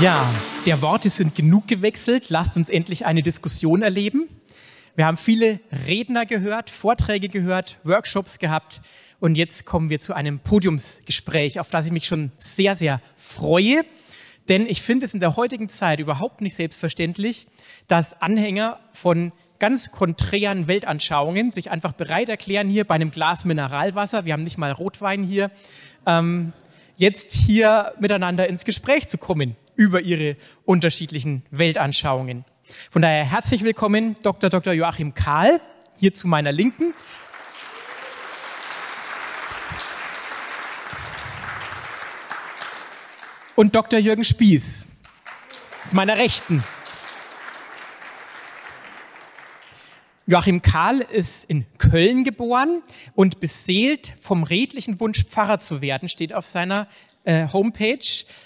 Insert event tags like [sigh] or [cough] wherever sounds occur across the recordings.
Ja, der Worte sind genug gewechselt. Lasst uns endlich eine Diskussion erleben. Wir haben viele Redner gehört, Vorträge gehört, Workshops gehabt und jetzt kommen wir zu einem Podiumsgespräch, auf das ich mich schon sehr, sehr freue. Denn ich finde es in der heutigen Zeit überhaupt nicht selbstverständlich, dass Anhänger von ganz konträren Weltanschauungen sich einfach bereit erklären, hier bei einem Glas Mineralwasser, wir haben nicht mal Rotwein hier, ähm, jetzt hier miteinander ins Gespräch zu kommen über ihre unterschiedlichen Weltanschauungen. Von daher herzlich willkommen, Dr. Dr. Joachim Kahl, hier zu meiner Linken. Und Dr. Jürgen Spieß, zu meiner Rechten. Joachim Kahl ist in Köln geboren und beseelt vom redlichen Wunsch, Pfarrer zu werden, steht auf seiner äh, Homepage,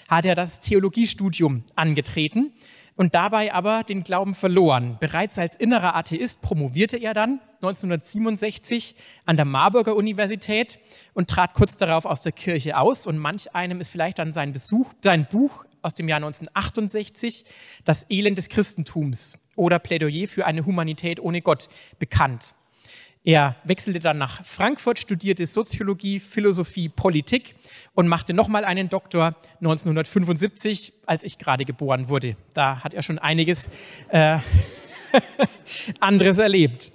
hat er das Theologiestudium angetreten und dabei aber den Glauben verloren. Bereits als innerer Atheist promovierte er dann 1967 an der Marburger Universität und trat kurz darauf aus der Kirche aus. Und manch einem ist vielleicht dann sein, Besuch, sein Buch aus dem Jahr 1968, Das Elend des Christentums oder Plädoyer für eine Humanität ohne Gott, bekannt. Er wechselte dann nach Frankfurt, studierte Soziologie, Philosophie, Politik und machte nochmal einen Doktor 1975, als ich gerade geboren wurde. Da hat er schon einiges äh, [laughs] anderes erlebt.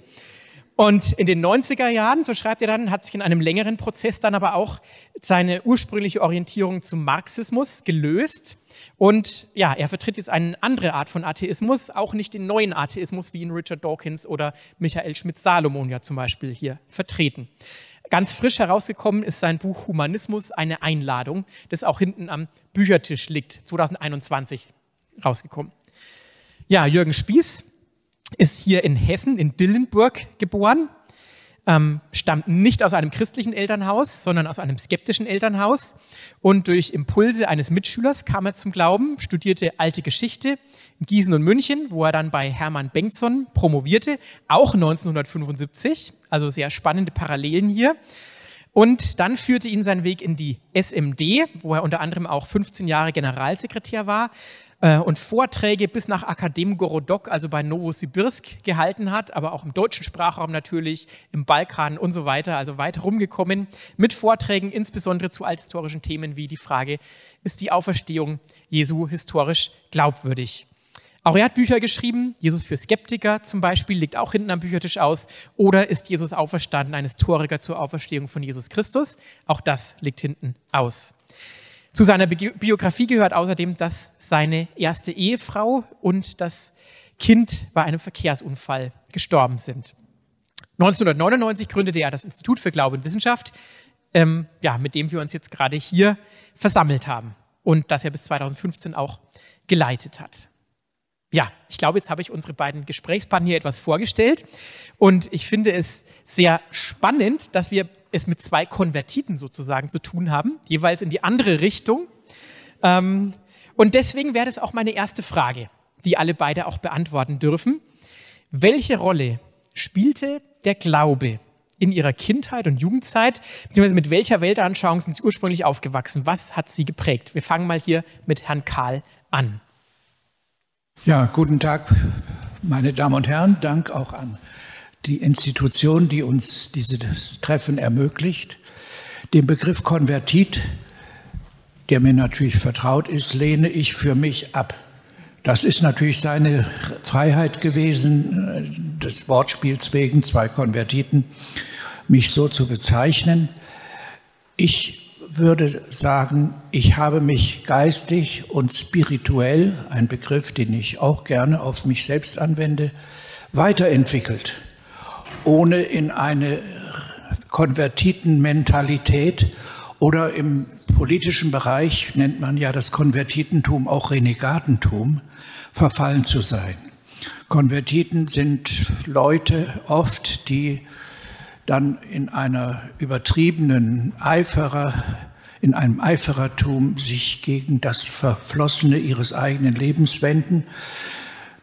Und in den 90er Jahren, so schreibt er dann, hat sich in einem längeren Prozess dann aber auch seine ursprüngliche Orientierung zum Marxismus gelöst. Und ja, er vertritt jetzt eine andere Art von Atheismus, auch nicht den neuen Atheismus, wie ihn Richard Dawkins oder Michael Schmidt-Salomon ja zum Beispiel hier vertreten. Ganz frisch herausgekommen ist sein Buch Humanismus, eine Einladung, das auch hinten am Büchertisch liegt, 2021 rausgekommen. Ja, Jürgen Spieß ist hier in Hessen, in Dillenburg geboren, ähm, stammt nicht aus einem christlichen Elternhaus, sondern aus einem skeptischen Elternhaus. Und durch Impulse eines Mitschülers kam er zum Glauben, studierte alte Geschichte in Gießen und München, wo er dann bei Hermann Bengtson promovierte, auch 1975. Also sehr spannende Parallelen hier. Und dann führte ihn sein Weg in die SMD, wo er unter anderem auch 15 Jahre Generalsekretär war, äh, und Vorträge bis nach Akadem Gorodok, also bei Novosibirsk, gehalten hat, aber auch im deutschen Sprachraum natürlich, im Balkan und so weiter, also weit rumgekommen mit Vorträgen, insbesondere zu althistorischen Themen wie die Frage, ist die Auferstehung Jesu historisch glaubwürdig? Auch er hat Bücher geschrieben, Jesus für Skeptiker zum Beispiel, liegt auch hinten am Büchertisch aus. Oder ist Jesus auferstanden, ein Historiker zur Auferstehung von Jesus Christus? Auch das liegt hinten aus. Zu seiner Biografie gehört außerdem, dass seine erste Ehefrau und das Kind bei einem Verkehrsunfall gestorben sind. 1999 gründete er das Institut für Glaube und Wissenschaft, ähm, ja, mit dem wir uns jetzt gerade hier versammelt haben und das er bis 2015 auch geleitet hat. Ja, ich glaube, jetzt habe ich unsere beiden Gesprächspartner hier etwas vorgestellt und ich finde es sehr spannend, dass wir es mit zwei Konvertiten sozusagen zu tun haben, jeweils in die andere Richtung. Ähm, und deswegen wäre das auch meine erste Frage, die alle beide auch beantworten dürfen. Welche Rolle spielte der Glaube in ihrer Kindheit und Jugendzeit, beziehungsweise mit welcher Weltanschauung sind sie ursprünglich aufgewachsen? Was hat sie geprägt? Wir fangen mal hier mit Herrn Karl an. Ja, guten Tag, meine Damen und Herren. Dank auch an die Institution, die uns dieses Treffen ermöglicht. Den Begriff Konvertit, der mir natürlich vertraut ist, lehne ich für mich ab. Das ist natürlich seine Freiheit gewesen, des Wortspiels wegen, zwei Konvertiten, mich so zu bezeichnen. Ich würde sagen, ich habe mich geistig und spirituell, ein Begriff, den ich auch gerne auf mich selbst anwende, weiterentwickelt ohne in eine Konvertitenmentalität Oder im politischen Bereich nennt man ja das Konvertitentum auch Renegatentum, verfallen zu sein. Konvertiten sind Leute oft, die dann in einer übertriebenen Eiferer, in einem Eiferertum sich gegen das Verflossene ihres eigenen Lebens wenden.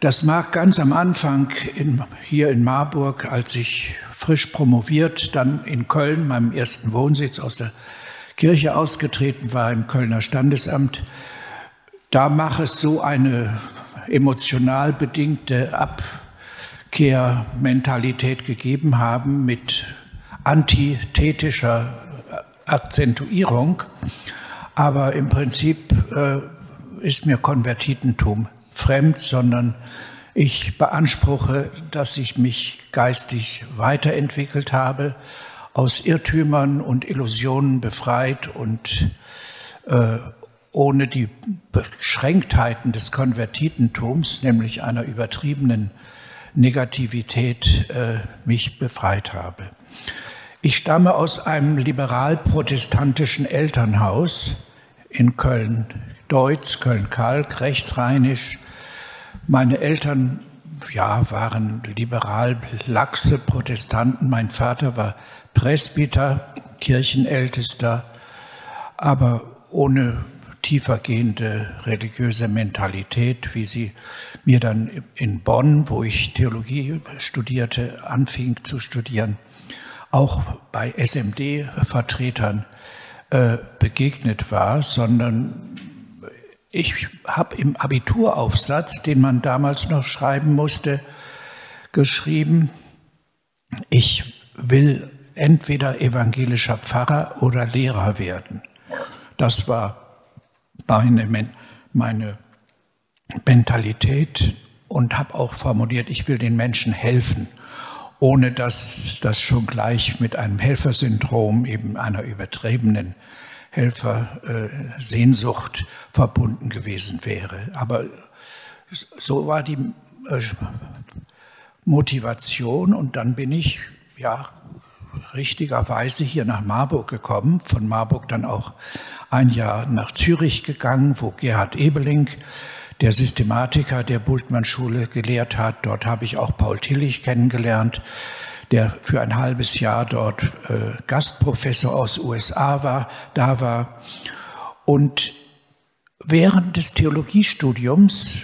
Das mag ganz am Anfang in, hier in Marburg, als ich frisch promoviert, dann in Köln, meinem ersten Wohnsitz aus der Kirche ausgetreten war im Kölner Standesamt, da mache es so eine emotional bedingte Abkehrmentalität gegeben haben mit antithetischer Akzentuierung. Aber im Prinzip äh, ist mir Konvertitentum fremd, sondern ich beanspruche, dass ich mich geistig weiterentwickelt habe aus Irrtümern und Illusionen befreit und äh, ohne die Beschränktheiten des Konvertitentums, nämlich einer übertriebenen Negativität, äh, mich befreit habe. Ich stamme aus einem liberal-protestantischen Elternhaus in Köln, Deutz, Köln-Kalk, rechtsrheinisch. Meine Eltern ja, waren liberal-laxe Protestanten. Mein Vater war Presbyter, Kirchenältester, aber ohne tiefergehende religiöse Mentalität, wie sie mir dann in Bonn, wo ich Theologie studierte, anfing zu studieren, auch bei SMD-Vertretern äh, begegnet war, sondern ich habe im Abituraufsatz, den man damals noch schreiben musste, geschrieben, ich will entweder evangelischer Pfarrer oder Lehrer werden. Das war meine, meine Mentalität und habe auch formuliert, ich will den Menschen helfen, ohne dass das schon gleich mit einem Helfersyndrom, eben einer übertriebenen Helfersehnsucht verbunden gewesen wäre. Aber so war die äh, Motivation und dann bin ich ja richtigerweise hier nach Marburg gekommen, von Marburg dann auch ein Jahr nach Zürich gegangen, wo Gerhard Ebeling, der Systematiker der Bultmann-Schule, gelehrt hat. Dort habe ich auch Paul Tillich kennengelernt, der für ein halbes Jahr dort äh, Gastprofessor aus USA war, da war. Und während des Theologiestudiums,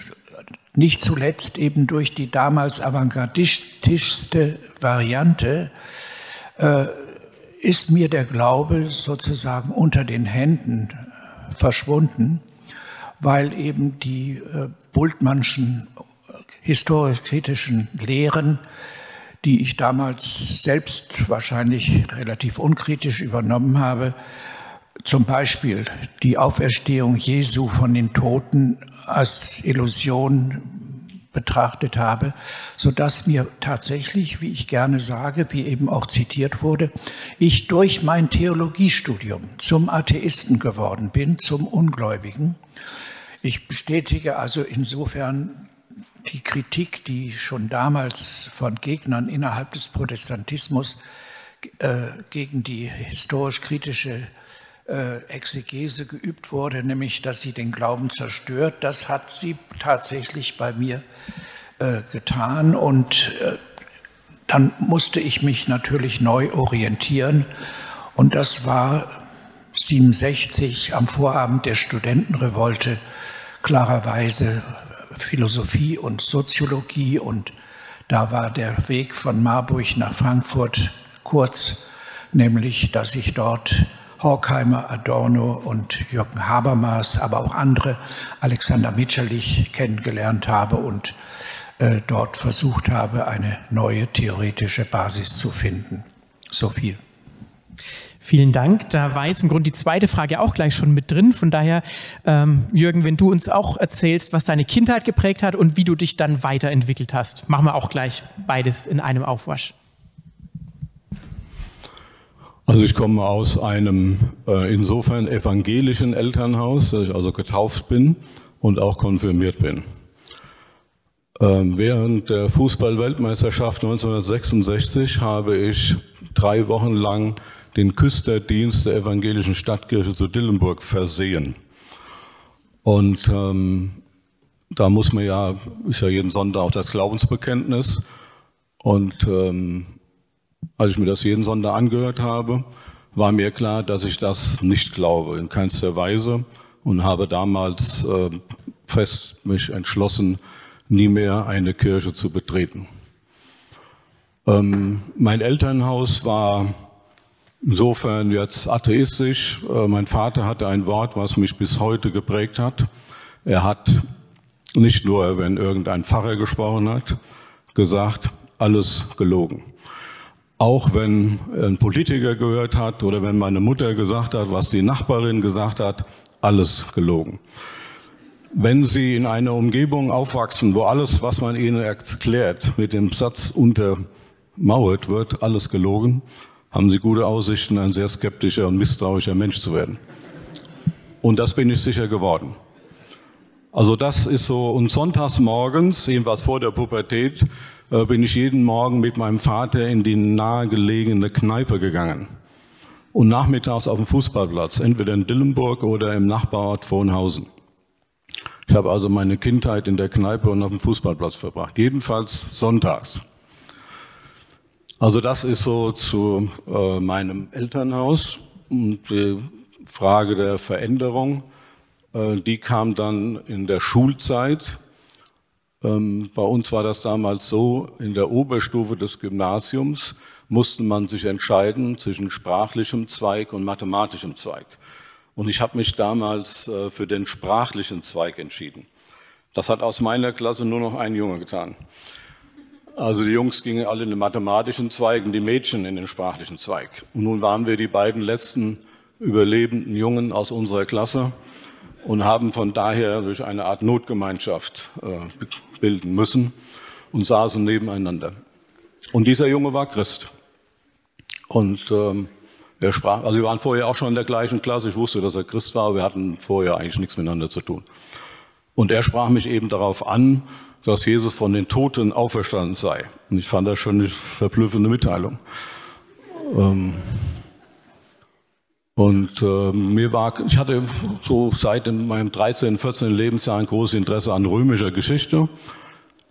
nicht zuletzt eben durch die damals avantgardistischste Variante, äh, ist mir der Glaube sozusagen unter den Händen verschwunden, weil eben die äh, Bultmannschen historisch-kritischen Lehren, die ich damals selbst wahrscheinlich relativ unkritisch übernommen habe, zum Beispiel die Auferstehung Jesu von den Toten als Illusion betrachtet habe, so dass mir tatsächlich, wie ich gerne sage, wie eben auch zitiert wurde, ich durch mein Theologiestudium zum Atheisten geworden bin, zum Ungläubigen. Ich bestätige also insofern die Kritik, die schon damals von Gegnern innerhalb des Protestantismus äh, gegen die historisch-kritische äh, Exegese geübt wurde, nämlich dass sie den Glauben zerstört. Das hat sie tatsächlich bei mir äh, getan und äh, dann musste ich mich natürlich neu orientieren und das war 67 am Vorabend der Studentenrevolte klarerweise Philosophie und Soziologie und da war der Weg von Marburg nach Frankfurt kurz, nämlich dass ich dort Horkheimer, Adorno und Jürgen Habermas, aber auch andere, Alexander Mitscherlich kennengelernt habe und äh, dort versucht habe, eine neue theoretische Basis zu finden. So viel. Vielen Dank. Da war jetzt im Grunde die zweite Frage auch gleich schon mit drin. Von daher, ähm, Jürgen, wenn du uns auch erzählst, was deine Kindheit geprägt hat und wie du dich dann weiterentwickelt hast, machen wir auch gleich beides in einem Aufwasch. Also ich komme aus einem äh, insofern evangelischen Elternhaus, dass ich also getauft bin und auch konfirmiert bin. Ähm, während der Fußball-Weltmeisterschaft 1966 habe ich drei Wochen lang den Küsterdienst der evangelischen Stadtkirche zu Dillenburg versehen. Und ähm, da muss man ja, ist ja jeden Sonntag auch das Glaubensbekenntnis. Und ähm, als ich mir das jeden Sonntag angehört habe, war mir klar, dass ich das nicht glaube, in keinster Weise. Und habe damals äh, fest mich entschlossen, nie mehr eine Kirche zu betreten. Ähm, mein Elternhaus war insofern jetzt atheistisch. Äh, mein Vater hatte ein Wort, was mich bis heute geprägt hat. Er hat nicht nur, wenn irgendein Pfarrer gesprochen hat, gesagt, alles gelogen. Auch wenn ein Politiker gehört hat oder wenn meine Mutter gesagt hat, was die Nachbarin gesagt hat, alles gelogen. Wenn Sie in einer Umgebung aufwachsen, wo alles, was man Ihnen erklärt, mit dem Satz untermauert wird, alles gelogen, haben Sie gute Aussichten, ein sehr skeptischer und misstrauischer Mensch zu werden. Und das bin ich sicher geworden. Also das ist so, und sonntags morgens, jedenfalls vor der Pubertät, äh, bin ich jeden Morgen mit meinem Vater in die nahegelegene Kneipe gegangen. Und nachmittags auf dem Fußballplatz, entweder in Dillenburg oder im Nachbarort Vonhausen. Ich habe also meine Kindheit in der Kneipe und auf dem Fußballplatz verbracht, jedenfalls sonntags. Also das ist so zu äh, meinem Elternhaus und die Frage der Veränderung. Äh, die kam dann in der Schulzeit. Ähm, bei uns war das damals so, in der Oberstufe des Gymnasiums musste man sich entscheiden zwischen sprachlichem Zweig und mathematischem Zweig. Und ich habe mich damals äh, für den sprachlichen Zweig entschieden. Das hat aus meiner Klasse nur noch ein Junge getan. Also die Jungs gingen alle in den mathematischen Zweig und die Mädchen in den sprachlichen Zweig. Und nun waren wir die beiden letzten überlebenden Jungen aus unserer Klasse und haben von daher durch eine Art Notgemeinschaft äh, bilden müssen und saßen nebeneinander. Und dieser Junge war Christ. Und ähm, er sprach, also wir waren vorher auch schon in der gleichen Klasse. Ich wusste, dass er Christ war, wir hatten vorher eigentlich nichts miteinander zu tun. Und er sprach mich eben darauf an, dass Jesus von den Toten auferstanden sei. Und ich fand das schon eine verblüffende Mitteilung. Ähm, und äh, mir war, ich hatte so seit meinem 13., 14. Lebensjahr ein großes Interesse an römischer Geschichte.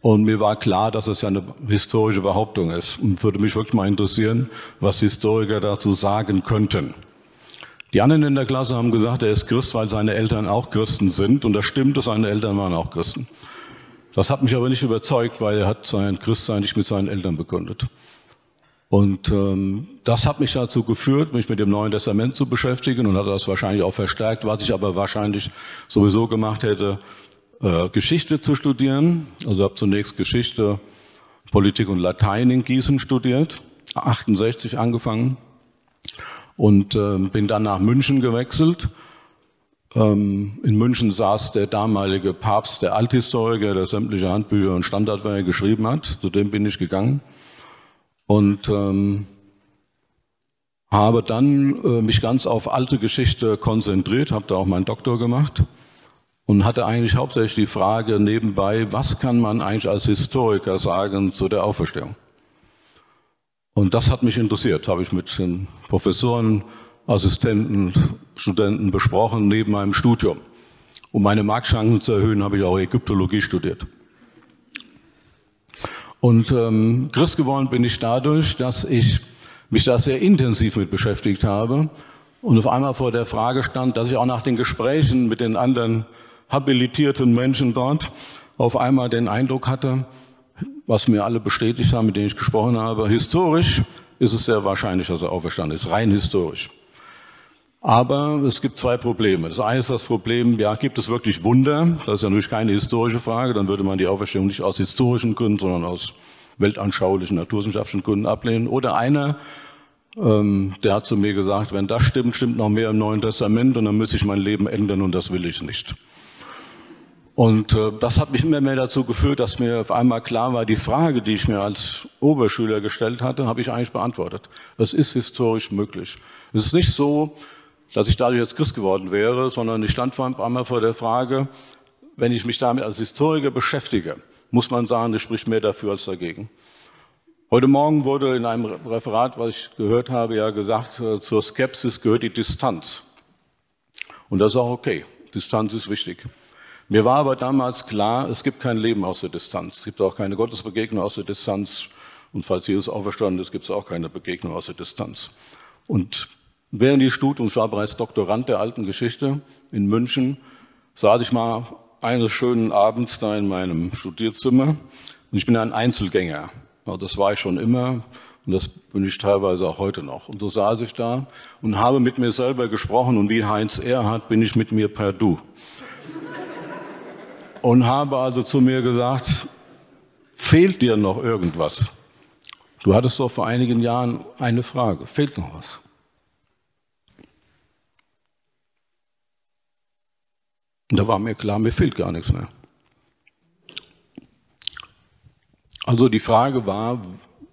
Und mir war klar, dass es ja eine historische Behauptung ist. Und würde mich wirklich mal interessieren, was Historiker dazu sagen könnten. Die anderen in der Klasse haben gesagt, er ist Christ, weil seine Eltern auch Christen sind. Und das stimmt, seine Eltern waren auch Christen. Das hat mich aber nicht überzeugt, weil er hat sein Christsein nicht mit seinen Eltern begründet. Und ähm, das hat mich dazu geführt, mich mit dem Neuen Testament zu beschäftigen und hat das wahrscheinlich auch verstärkt, was ich aber wahrscheinlich sowieso gemacht hätte, äh, Geschichte zu studieren. Also habe zunächst Geschichte, Politik und Latein in Gießen studiert, 68 angefangen und äh, bin dann nach München gewechselt. Ähm, in München saß der damalige Papst, der Althistoriker, der sämtliche Handbücher und Standardwerke geschrieben hat. Zu dem bin ich gegangen und ähm, habe dann äh, mich ganz auf alte Geschichte konzentriert, habe da auch meinen Doktor gemacht und hatte eigentlich hauptsächlich die Frage nebenbei, was kann man eigentlich als Historiker sagen zu der Auferstehung? Und das hat mich interessiert, habe ich mit den Professoren, Assistenten, Studenten besprochen neben meinem Studium. Um meine Marktchancen zu erhöhen, habe ich auch Ägyptologie studiert. Und ähm, Christ geworden bin ich dadurch, dass ich mich da sehr intensiv mit beschäftigt habe und auf einmal vor der Frage stand, dass ich auch nach den Gesprächen mit den anderen habilitierten Menschen dort auf einmal den Eindruck hatte, was mir alle bestätigt haben, mit denen ich gesprochen habe, historisch ist es sehr wahrscheinlich, dass er auferstanden ist, rein historisch. Aber es gibt zwei Probleme. Das eine ist das Problem, ja, gibt es wirklich Wunder? Das ist ja natürlich keine historische Frage. Dann würde man die Auferstehung nicht aus historischen Gründen, sondern aus weltanschaulichen, naturwissenschaftlichen Gründen ablehnen. Oder einer, ähm, der hat zu mir gesagt, wenn das stimmt, stimmt noch mehr im Neuen Testament und dann müsste ich mein Leben ändern und das will ich nicht. Und äh, das hat mich immer mehr dazu geführt, dass mir auf einmal klar war, die Frage, die ich mir als Oberschüler gestellt hatte, habe ich eigentlich beantwortet. Es ist historisch möglich. Es ist nicht so, dass ich dadurch jetzt Christ geworden wäre, sondern ich stand vor einmal vor der Frage, wenn ich mich damit als Historiker beschäftige, muss man sagen, das spricht mehr dafür als dagegen. Heute Morgen wurde in einem Referat, was ich gehört habe, ja gesagt, äh, zur Skepsis gehört die Distanz. Und das ist auch okay. Distanz ist wichtig. Mir war aber damals klar, es gibt kein Leben aus der Distanz. Es gibt auch keine Gottesbegegnung aus der Distanz. Und falls Jesus auferstanden ist, gibt es auch keine Begegnung aus der Distanz. Und während die Studium, ich war bereits Doktorand der alten Geschichte in München, saß ich mal eines schönen Abends da in meinem Studierzimmer und ich bin ein Einzelgänger. Das war ich schon immer und das bin ich teilweise auch heute noch. Und so saß ich da und habe mit mir selber gesprochen und wie Heinz Erhardt bin ich mit mir per Du. Und habe also zu mir gesagt, fehlt dir noch irgendwas? Du hattest doch vor einigen Jahren eine Frage, fehlt noch was? Und da war mir klar, mir fehlt gar nichts mehr. Also die Frage war,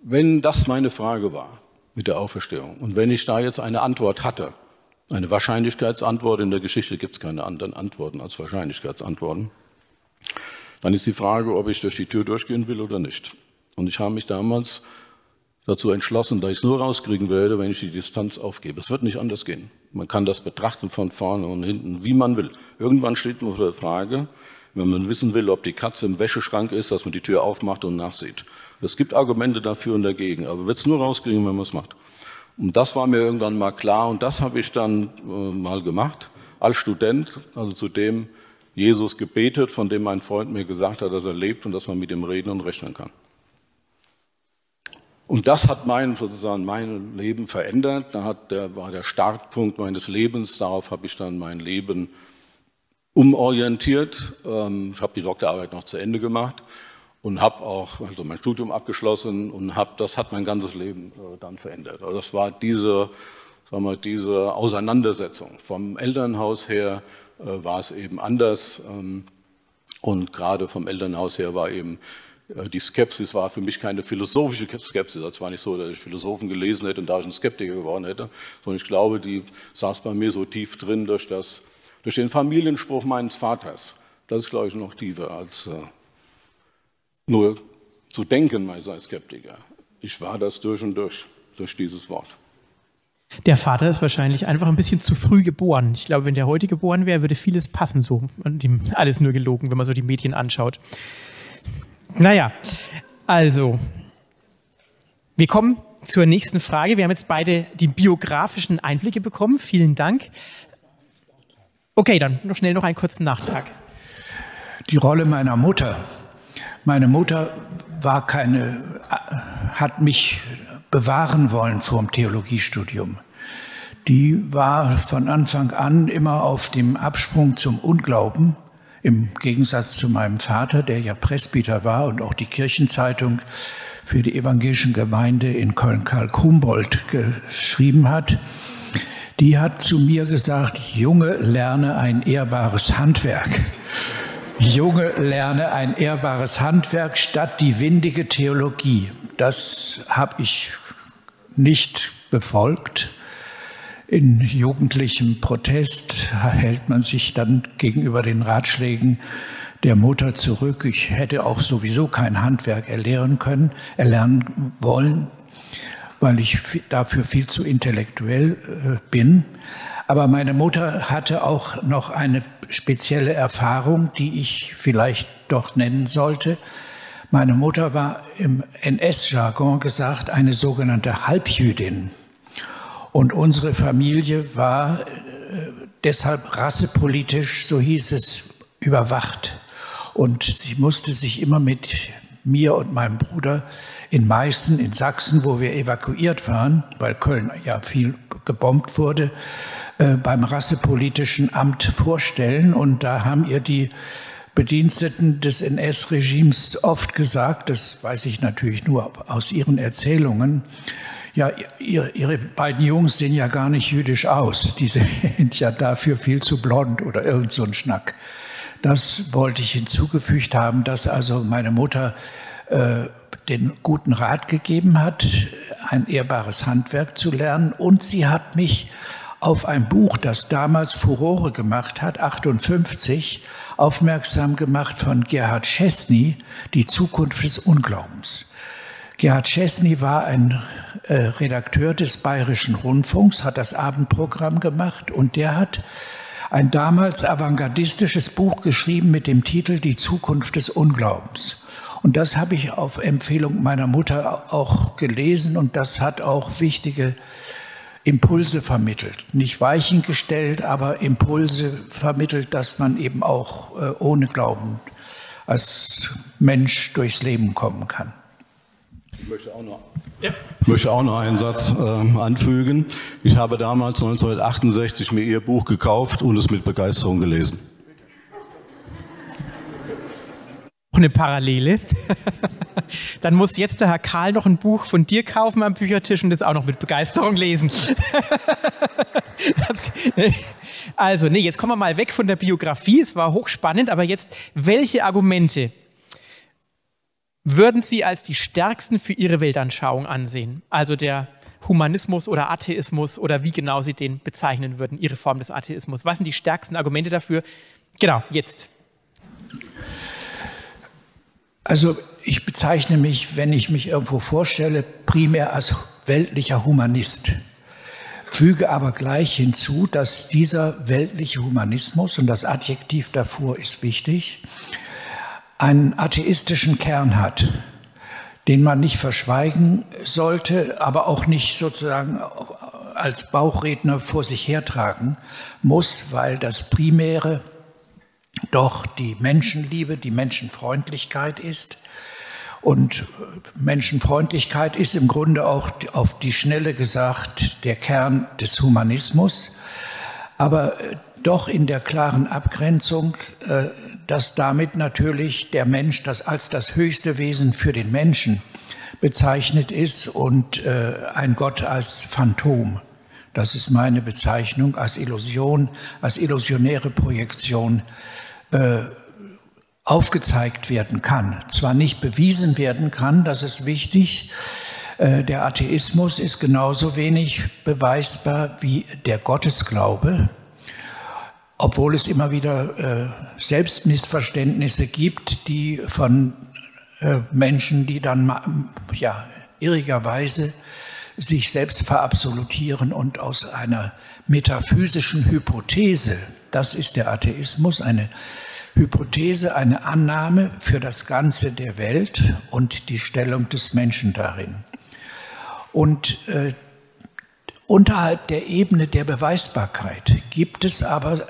wenn das meine Frage war mit der Auferstehung und wenn ich da jetzt eine Antwort hatte, eine Wahrscheinlichkeitsantwort, in der Geschichte gibt es keine anderen Antworten als Wahrscheinlichkeitsantworten, dann ist die Frage, ob ich durch die Tür durchgehen will oder nicht. Und ich habe mich damals dazu entschlossen, dass ich es nur rauskriegen werde, wenn ich die Distanz aufgebe. Es wird nicht anders gehen. Man kann das betrachten von vorne und hinten, wie man will. Irgendwann steht man vor der Frage, wenn man wissen will, ob die Katze im Wäscheschrank ist, dass man die Tür aufmacht und nachsieht. Es gibt Argumente dafür und dagegen, aber wird es nur rauskriegen, wenn man es macht. Und das war mir irgendwann mal klar und das habe ich dann äh, mal gemacht als Student, also zu dem Jesus gebetet, von dem mein Freund mir gesagt hat, dass er lebt und dass man mit ihm reden und rechnen kann. Und das hat mein, sozusagen mein Leben verändert. Da hat der, war der Startpunkt meines Lebens. Darauf habe ich dann mein Leben umorientiert. Ähm, ich habe die Doktorarbeit noch zu Ende gemacht und habe auch also mein Studium abgeschlossen und habe das hat mein ganzes Leben äh, dann verändert. Also das war diese, sagen wir, diese Auseinandersetzung vom Elternhaus her äh, war es eben anders ähm, und gerade vom Elternhaus her war eben die Skepsis war für mich keine philosophische Skepsis. Es war nicht so, dass ich Philosophen gelesen hätte und da ich ein Skeptiker geworden hätte, sondern ich glaube, die saß bei mir so tief drin durch, das, durch den Familienspruch meines Vaters. Das ist, glaube ich, noch tiefer als äh, nur zu denken, man sei Skeptiker. Ich war das durch und durch, durch dieses Wort. Der Vater ist wahrscheinlich einfach ein bisschen zu früh geboren. Ich glaube, wenn der heute geboren wäre, würde vieles passen so. Und ihm alles nur gelogen, wenn man so die Medien anschaut. Naja, also, wir kommen zur nächsten Frage. Wir haben jetzt beide die biografischen Einblicke bekommen. Vielen Dank. Okay, dann noch schnell noch einen kurzen Nachtrag. Die Rolle meiner Mutter. Meine Mutter war keine, hat mich bewahren wollen vor dem Theologiestudium. Die war von Anfang an immer auf dem Absprung zum Unglauben im Gegensatz zu meinem Vater, der ja Presbyter war und auch die Kirchenzeitung für die evangelischen Gemeinde in Köln-Karl Kumboldt geschrieben hat, die hat zu mir gesagt, Junge, lerne ein ehrbares Handwerk. Junge, lerne ein ehrbares Handwerk statt die windige Theologie. Das habe ich nicht befolgt in jugendlichem Protest hält man sich dann gegenüber den Ratschlägen der Mutter zurück. Ich hätte auch sowieso kein Handwerk erlernen können, erlernen wollen, weil ich dafür viel zu intellektuell äh, bin. Aber meine Mutter hatte auch noch eine spezielle Erfahrung, die ich vielleicht doch nennen sollte. Meine Mutter war im NS-Jargon gesagt eine sogenannte Halbjüdin. Und unsere Familie war äh, deshalb rassepolitisch, so hieß es, überwacht. Und sie musste sich immer mit mir und meinem Bruder in Meißen, in Sachsen, wo wir evakuiert waren, weil Köln ja viel gebombt wurde, äh, beim rassepolitischen Amt vorstellen. Und da haben ihr die Bediensteten des NS-Regimes oft gesagt, das weiß ich natürlich nur aus ihren Erzählungen, ja, ihr, ihre beiden Jungs sehen ja gar nicht jüdisch aus. Die [laughs] sind ja dafür viel zu blond oder irgend so ein Schnack. Das wollte ich hinzugefügt haben, dass also meine Mutter äh, den guten Rat gegeben hat, ein ehrbares Handwerk zu lernen. Und sie hat mich auf ein Buch, das damals Furore gemacht hat, 58, aufmerksam gemacht von Gerhard Chesney, Die Zukunft des Unglaubens. Gerhard Chesney war ein äh, Redakteur des Bayerischen Rundfunks, hat das Abendprogramm gemacht und der hat ein damals avantgardistisches Buch geschrieben mit dem Titel Die Zukunft des Unglaubens. Und das habe ich auf Empfehlung meiner Mutter auch gelesen und das hat auch wichtige Impulse vermittelt. Nicht Weichen gestellt, aber Impulse vermittelt, dass man eben auch äh, ohne Glauben als Mensch durchs Leben kommen kann. Ich möchte auch noch, ja. möchte auch noch einen Satz äh, anfügen. Ich habe damals 1968 mir Ihr Buch gekauft und es mit Begeisterung gelesen. eine Parallele. [laughs] Dann muss jetzt der Herr Karl noch ein Buch von dir kaufen am Büchertisch und das auch noch mit Begeisterung lesen. [laughs] also, nee, jetzt kommen wir mal weg von der Biografie. Es war hochspannend, aber jetzt, welche Argumente würden Sie als die stärksten für Ihre Weltanschauung ansehen? Also der Humanismus oder Atheismus oder wie genau Sie den bezeichnen würden, Ihre Form des Atheismus. Was sind die stärksten Argumente dafür? Genau, jetzt. Also ich bezeichne mich, wenn ich mich irgendwo vorstelle, primär als weltlicher Humanist. Füge aber gleich hinzu, dass dieser weltliche Humanismus, und das Adjektiv davor ist wichtig, einen atheistischen Kern hat, den man nicht verschweigen sollte, aber auch nicht sozusagen als Bauchredner vor sich hertragen muss, weil das primäre doch die Menschenliebe, die Menschenfreundlichkeit ist. Und Menschenfreundlichkeit ist im Grunde auch auf die Schnelle gesagt der Kern des Humanismus, aber doch in der klaren Abgrenzung, äh, dass damit natürlich der Mensch das als das höchste Wesen für den Menschen bezeichnet ist und äh, ein Gott als Phantom. Das ist meine Bezeichnung als Illusion, als illusionäre Projektion äh, aufgezeigt werden kann. Zwar nicht bewiesen werden kann, das ist wichtig. Äh, der Atheismus ist genauso wenig beweisbar wie der Gottesglaube, obwohl es immer wieder äh, Selbstmissverständnisse gibt, die von äh, Menschen, die dann ja irrigerweise sich selbst verabsolutieren und aus einer metaphysischen Hypothese, das ist der Atheismus, eine Hypothese, eine Annahme für das Ganze der Welt und die Stellung des Menschen darin. Und äh, unterhalb der Ebene der Beweisbarkeit gibt es aber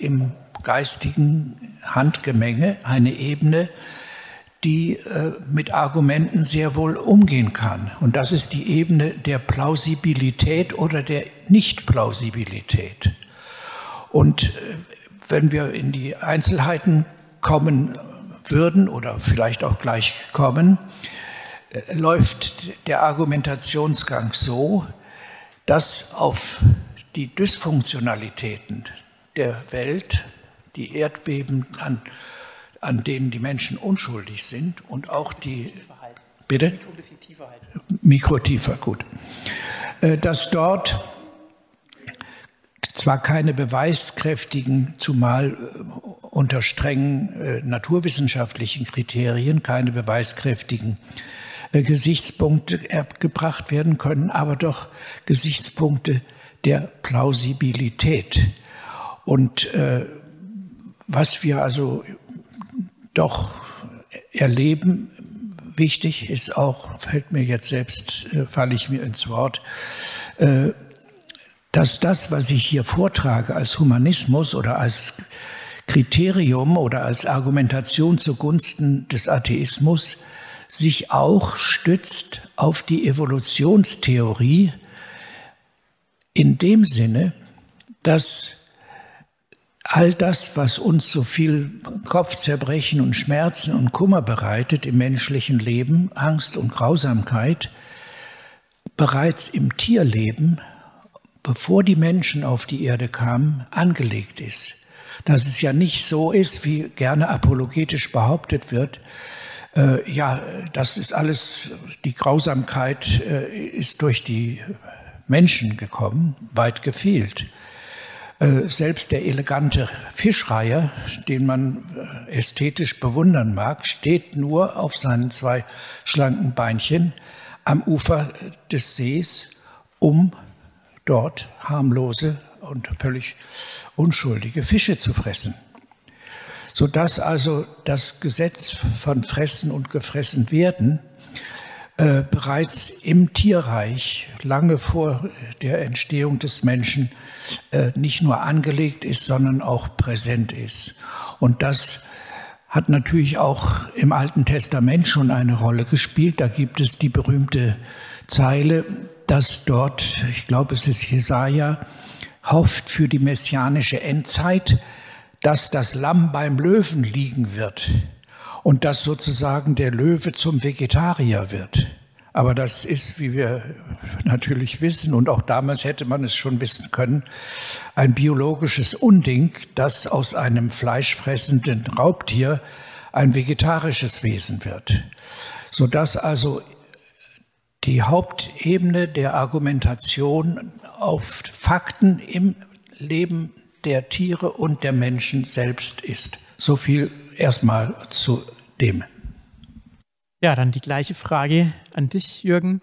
im geistigen Handgemenge eine Ebene, die äh, mit Argumenten sehr wohl umgehen kann. Und das ist die Ebene der Plausibilität oder der Nichtplausibilität. Und äh, wenn wir in die Einzelheiten kommen würden oder vielleicht auch gleich kommen, äh, läuft der Argumentationsgang so, dass auf die Dysfunktionalitäten der Welt, die Erdbeben an an denen die Menschen unschuldig sind und auch die. Bitte? Mikro tiefer halten. Mikro tiefer, gut. Äh, dass dort zwar keine beweiskräftigen, zumal äh, unter strengen äh, naturwissenschaftlichen Kriterien, keine beweiskräftigen Gesichtspunkte gebracht werden können, aber doch Gesichtspunkte der Plausibilität. Und was wir also doch erleben. Wichtig ist auch, fällt mir jetzt selbst, äh, falle ich mir ins Wort, äh, dass das, was ich hier vortrage als Humanismus oder als Kriterium oder als Argumentation zugunsten des Atheismus, sich auch stützt auf die Evolutionstheorie in dem Sinne, dass all das, was uns so viel Kopfzerbrechen und Schmerzen und Kummer bereitet im menschlichen Leben, Angst und Grausamkeit, bereits im Tierleben, bevor die Menschen auf die Erde kamen, angelegt ist. Dass es ja nicht so ist, wie gerne apologetisch behauptet wird, äh, ja, das ist alles, die Grausamkeit äh, ist durch die Menschen gekommen, weit gefehlt. Äh, selbst der elegante Fischreiher, den man äh, ästhetisch bewundern mag, steht nur auf seinen zwei schlanken Beinchen am Ufer des Sees, um dort harmlose und völlig unschuldige Fische zu fressen. Sodass also das Gesetz von Fressen und Gefressen werden äh, bereits im Tierreich lange vor der Entstehung des Menschen äh, nicht nur angelegt ist, sondern auch präsent ist. Und das hat natürlich auch im Alten Testament schon eine Rolle gespielt. Da gibt es die berühmte Zeile, dass dort, ich glaube es ist Jesaja, hofft für die messianische Endzeit, dass das Lamm beim Löwen liegen wird und dass sozusagen der Löwe zum Vegetarier wird. Aber das ist, wie wir natürlich wissen, und auch damals hätte man es schon wissen können, ein biologisches Unding, dass aus einem fleischfressenden Raubtier ein vegetarisches Wesen wird. Sodass also die Hauptebene der Argumentation auf Fakten im Leben der Tiere und der Menschen selbst ist. So viel erstmal zu dem. Ja, dann die gleiche Frage an dich, Jürgen.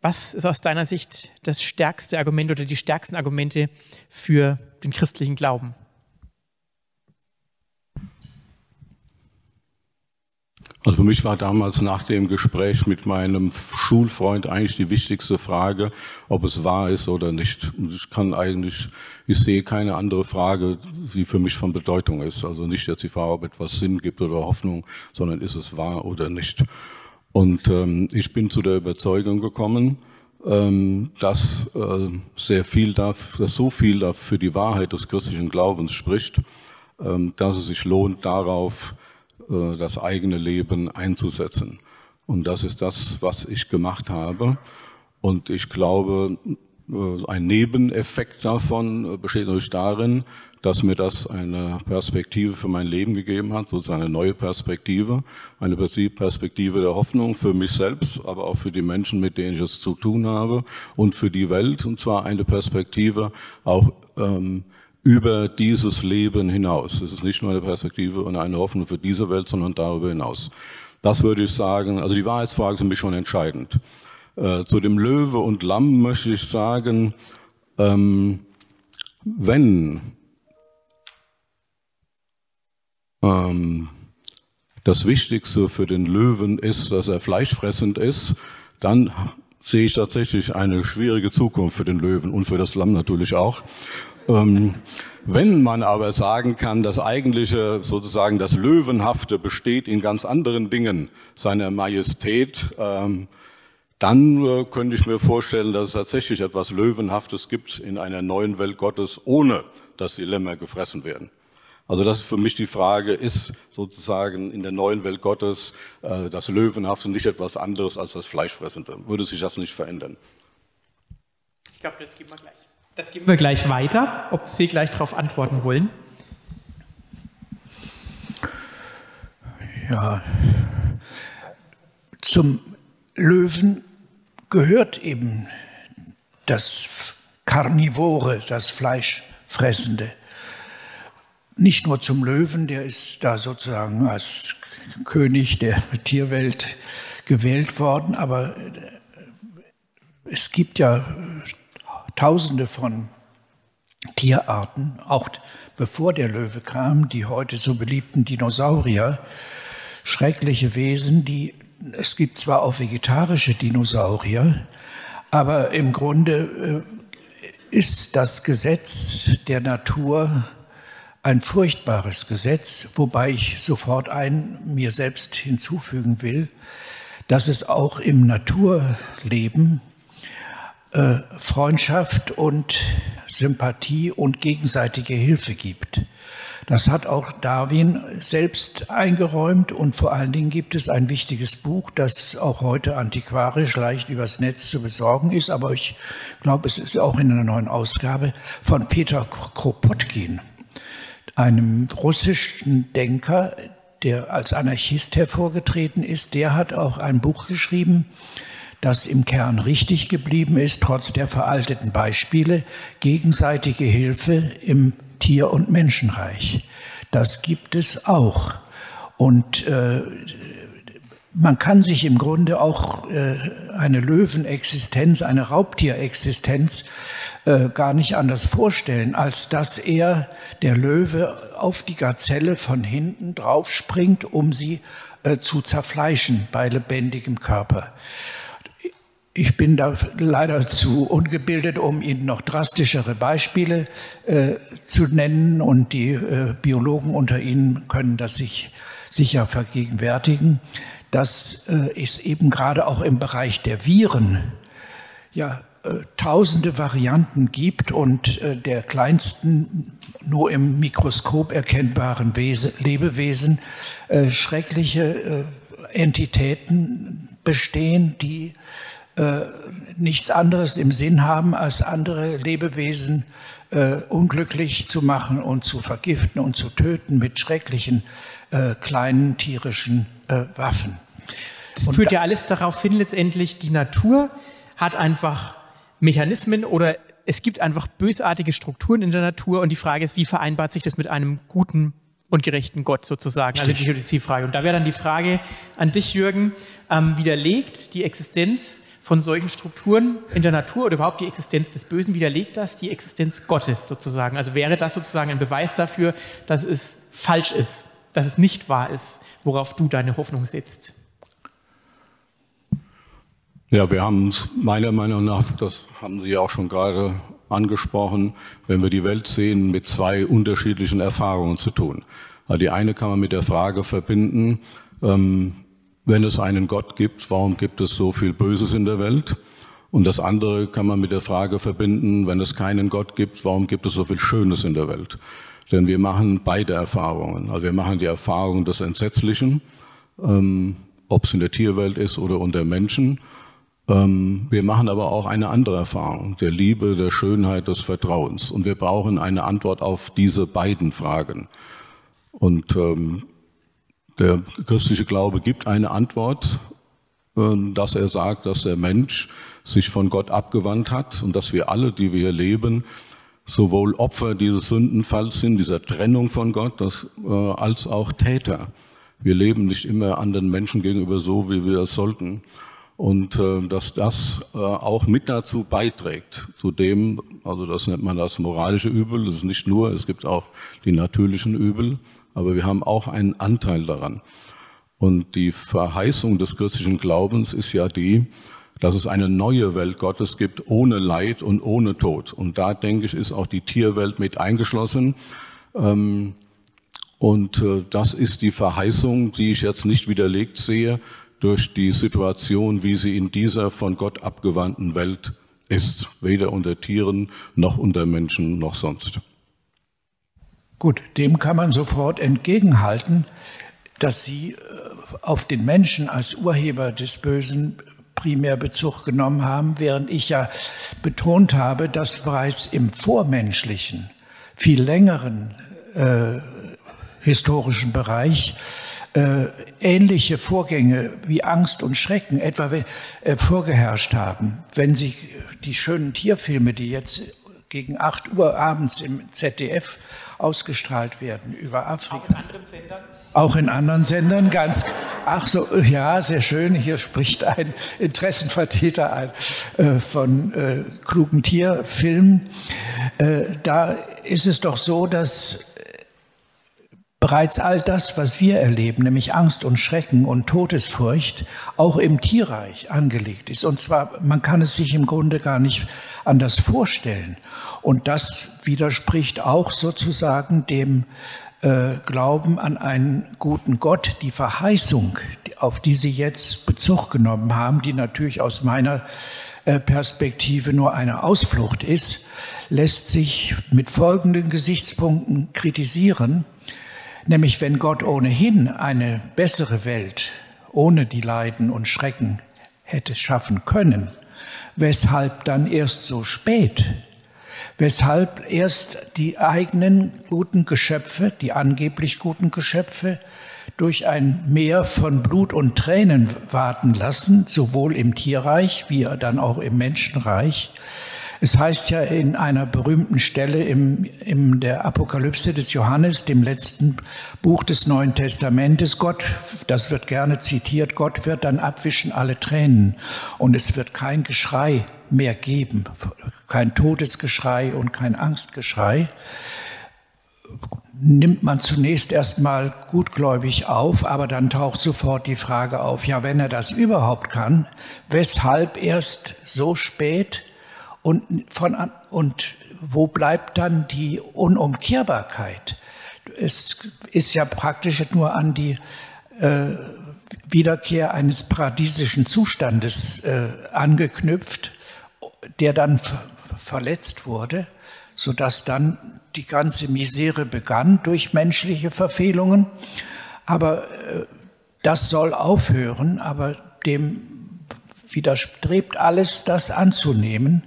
Was ist aus deiner Sicht das stärkste Argument oder die stärksten Argumente für den christlichen Glauben? Also für mich war damals nach dem Gespräch mit meinem Schulfreund eigentlich die wichtigste Frage, ob es wahr ist oder nicht. Ich kann eigentlich, ich sehe keine andere Frage, die für mich von Bedeutung ist. Also nicht jetzt die Frage, ob etwas Sinn gibt oder Hoffnung, sondern ist es wahr oder nicht. Und ähm, ich bin zu der Überzeugung gekommen, ähm, dass äh, sehr viel da, dass so viel da für die Wahrheit des christlichen Glaubens spricht, ähm, dass es sich lohnt, darauf das eigene Leben einzusetzen. Und das ist das, was ich gemacht habe. Und ich glaube, äh, ein Nebeneffekt davon äh, besteht natürlich darin, dass mir das eine Perspektive für mein Leben gegeben hat, sozusagen eine neue Perspektive, eine Perspektive der Hoffnung für mich selbst, aber auch für die Menschen, mit denen ich es zu tun habe und für die Welt, und zwar eine Perspektive auch ähm, über dieses Leben hinaus. Es ist nicht nur eine Perspektive und eine Hoffnung für diese Welt, sondern darüber hinaus. Das würde ich sagen, also die Wahrheitsfrage ist für mich schon entscheidend. Äh, zu dem Löwe und Lamm möchte ich sagen, ähm, wenn ähm, das Wichtigste für den Löwen ist, dass er fleischfressend ist, dann sehe ich tatsächlich eine schwierige Zukunft für den Löwen und für das Lamm natürlich auch. Ähm, wenn man aber sagen kann, das eigentliche, sozusagen das Löwenhafte besteht in ganz anderen Dingen, seiner Majestät, ähm, dann äh, könnte ich mir vorstellen, dass es tatsächlich etwas Löwenhaftes gibt in einer neuen Welt Gottes, ohne dass die Lämmer gefressen werden. Also das ist für mich die Frage, ist sozusagen in der neuen Welt Gottes äh, das Löwenhafte nicht etwas anderes als das Fleischfressende? Würde sich das nicht verändern? Ich glaube, das geben wir gleich. Das geben wir gleich weiter, ob Sie gleich darauf antworten wollen. Ja, zum Löwen gehört eben das Karnivore, das Fleischfressende. Nicht nur zum Löwen, der ist da sozusagen als König der Tierwelt gewählt worden, aber es gibt ja Tausende von Tierarten, auch bevor der Löwe kam, die heute so beliebten Dinosaurier, schreckliche Wesen, die es gibt zwar auch vegetarische Dinosaurier, aber im Grunde äh, ist das Gesetz der Natur ein furchtbares Gesetz, wobei ich sofort ein mir selbst hinzufügen will, dass es auch im Naturleben Freundschaft und Sympathie und gegenseitige Hilfe gibt. Das hat auch Darwin selbst eingeräumt und vor allen Dingen gibt es ein wichtiges Buch, das auch heute antiquarisch leicht übers Netz zu besorgen ist, aber ich glaube, es ist auch in einer neuen Ausgabe von Peter Kropotkin, einem russischen Denker, der als Anarchist hervorgetreten ist. Der hat auch ein Buch geschrieben, das im Kern richtig geblieben ist, trotz der veralteten Beispiele, gegenseitige Hilfe im Tier- und Menschenreich. Das gibt es auch. Und äh, man kann sich im Grunde auch äh, eine Löwenexistenz, eine Raubtierexistenz äh, gar nicht anders vorstellen, als dass er, der Löwe, auf die Gazelle von hinten draufspringt, um sie äh, zu zerfleischen bei lebendigem Körper. Ich bin da leider zu ungebildet, um Ihnen noch drastischere Beispiele äh, zu nennen. Und die äh, Biologen unter Ihnen können das sich sicher vergegenwärtigen, dass äh, es eben gerade auch im Bereich der Viren ja äh, tausende Varianten gibt und äh, der kleinsten nur im Mikroskop erkennbaren Wese, Lebewesen äh, schreckliche Entitäten bestehen, die nichts anderes im Sinn haben, als andere Lebewesen unglücklich zu machen und zu vergiften und zu töten mit schrecklichen kleinen tierischen Waffen. Das und führt ja alles darauf hin, letztendlich die Natur hat einfach Mechanismen oder es gibt einfach bösartige Strukturen in der Natur und die Frage ist, wie vereinbart sich das mit einem guten und gerechten Gott sozusagen, also die Theodiziefrage. Und da wäre dann die Frage an dich, Jürgen, ähm, widerlegt die Existenz von solchen Strukturen in der Natur oder überhaupt die Existenz des Bösen, widerlegt das die Existenz Gottes sozusagen? Also wäre das sozusagen ein Beweis dafür, dass es falsch ist, dass es nicht wahr ist, worauf du deine Hoffnung setzt? Ja, wir haben es meiner Meinung nach, das haben Sie ja auch schon gerade angesprochen, wenn wir die Welt sehen, mit zwei unterschiedlichen Erfahrungen zu tun. Die eine kann man mit der Frage verbinden, ähm, wenn es einen Gott gibt, warum gibt es so viel Böses in der Welt? Und das andere kann man mit der Frage verbinden, wenn es keinen Gott gibt, warum gibt es so viel Schönes in der Welt? Denn wir machen beide Erfahrungen. Also wir machen die Erfahrung des Entsetzlichen, ähm, ob es in der Tierwelt ist oder unter Menschen. Ähm, wir machen aber auch eine andere Erfahrung, der Liebe, der Schönheit, des Vertrauens. Und wir brauchen eine Antwort auf diese beiden Fragen. Und ähm, der christliche Glaube gibt eine Antwort, äh, dass er sagt, dass der Mensch sich von Gott abgewandt hat und dass wir alle, die wir hier leben, sowohl Opfer dieses Sündenfalls sind, dieser Trennung von Gott, äh, als auch Täter. Wir leben nicht immer anderen Menschen gegenüber so, wie wir es sollten. Und äh, dass das äh, auch mit dazu beiträgt, zu dem, also das nennt man das moralische Übel, das ist nicht nur, es gibt auch die natürlichen Übel, aber wir haben auch einen Anteil daran. Und die Verheißung des christlichen Glaubens ist ja die, dass es eine neue Welt Gottes gibt, ohne Leid und ohne Tod. Und da, denke ich, ist auch die Tierwelt mit eingeschlossen. Ähm, und äh, das ist die Verheißung, die ich jetzt nicht widerlegt sehe, durch die Situation, wie sie in dieser von Gott abgewandten Welt ist, weder unter Tieren noch unter Menschen noch sonst. Gut, dem kann man sofort entgegenhalten, dass Sie äh, auf den Menschen als Urheber des Bösen primär Bezug genommen haben, während ich ja betont habe, dass bereits im vormenschlichen, viel längeren äh, historischen Bereich äh, ähnliche Vorgänge wie Angst und Schrecken etwa äh, vorgeherrscht haben. Wenn Sie die schönen Tierfilme, die jetzt gegen 8 Uhr abends im ZDF ausgestrahlt werden über Afrika. Auch in anderen Sendern? Auch in anderen Sendern, ganz. Ach so, ja, sehr schön. Hier spricht ein Interessenvertreter ein, äh, von äh, klugen Tierfilmen. Äh, da ist es doch so, dass bereits all das, was wir erleben, nämlich Angst und Schrecken und Todesfurcht, auch im Tierreich angelegt ist. Und zwar, man kann es sich im Grunde gar nicht anders vorstellen. Und das widerspricht auch sozusagen dem äh, Glauben an einen guten Gott, die Verheißung, auf die Sie jetzt Bezug genommen haben, die natürlich aus meiner äh, Perspektive nur eine Ausflucht ist, lässt sich mit folgenden Gesichtspunkten kritisieren. Nämlich wenn Gott ohnehin eine bessere Welt ohne die Leiden und Schrecken hätte schaffen können, weshalb dann erst so spät weshalb erst die eigenen guten Geschöpfe, die angeblich guten Geschöpfe, durch ein Meer von Blut und Tränen warten lassen, sowohl im Tierreich wie dann auch im Menschenreich. Es heißt ja in einer berühmten Stelle im, in der Apokalypse des Johannes, dem letzten Buch des Neuen Testamentes, Gott, das wird gerne zitiert, Gott wird dann abwischen alle Tränen und es wird kein Geschrei mehr geben, kein Todesgeschrei und kein Angstgeschrei. Nimmt man zunächst erstmal gutgläubig auf, aber dann taucht sofort die Frage auf, ja, wenn er das überhaupt kann, weshalb erst so spät und, von, und wo bleibt dann die Unumkehrbarkeit? Es ist ja praktisch nur an die äh, Wiederkehr eines paradiesischen Zustandes äh, angeknüpft, der dann verletzt wurde, sodass dann die ganze Misere begann durch menschliche Verfehlungen. Aber äh, das soll aufhören, aber dem widerstrebt alles, das anzunehmen,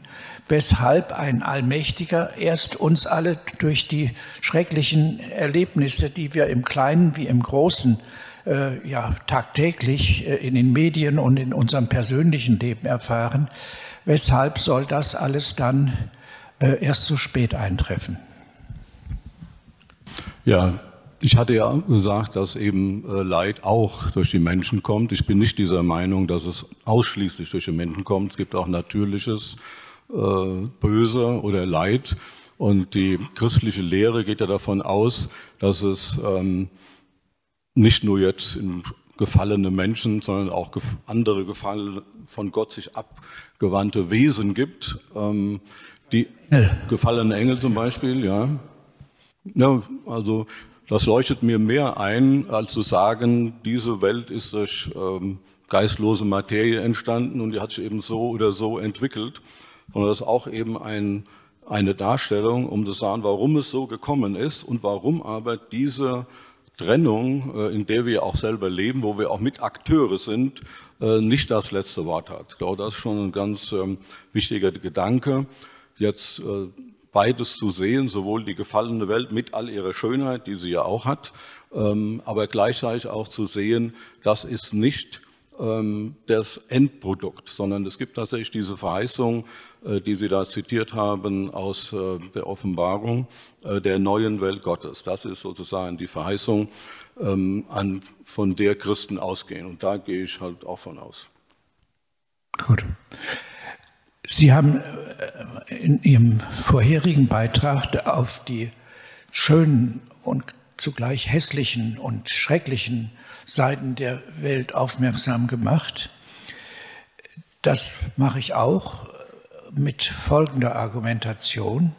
weshalb ein Allmächtiger erst uns alle durch die schrecklichen Erlebnisse, die wir im Kleinen wie im Großen äh, ja, tagtäglich äh, in den Medien und in unserem persönlichen Leben erfahren, weshalb soll das alles dann äh, erst zu spät eintreffen? Ja, ich hatte ja gesagt, dass eben äh, Leid auch durch die Menschen kommt. Ich bin nicht dieser Meinung, dass es ausschließlich durch die Menschen kommt. Es gibt auch natürliches Böse oder Leid. Und die christliche Lehre geht ja davon aus, dass es ähm, nicht nur jetzt in gefallene Menschen, sondern auch andere gefallene, von Gott sich abgewandte Wesen gibt. Ähm, die gefallene Engel zum Beispiel, ja. Ja, also das leuchtet mir mehr ein, als zu sagen, diese Welt ist durch ähm, geistlose Materie entstanden und die hat sich eben so oder so entwickelt, sondern das ist auch eben ein, eine Darstellung, um zu sagen, warum es so gekommen ist und warum aber diese Trennung, äh, in der wir auch selber leben, wo wir auch mit Akteure sind, äh, nicht das letzte Wort hat. Ich glaube, das ist schon ein ganz ähm, wichtiger Gedanke. Jetzt äh, beides zu sehen, sowohl die gefallene Welt mit all ihrer Schönheit, die sie ja auch hat, ähm, aber gleichzeitig auch zu sehen, das ist nicht ähm, das Endprodukt, sondern es gibt tatsächlich diese Verheißung, die Sie da zitiert haben aus äh, der Offenbarung äh, der neuen Welt Gottes. Das ist sozusagen die Verheißung, ähm, von der Christen ausgehen. Und da gehe ich halt auch von aus. Gut. Sie haben äh, in Ihrem vorherigen Beitrag auf die schönen und zugleich hässlichen und schrecklichen Seiten der Welt aufmerksam gemacht. Das mache ich auch mit folgender Argumentation.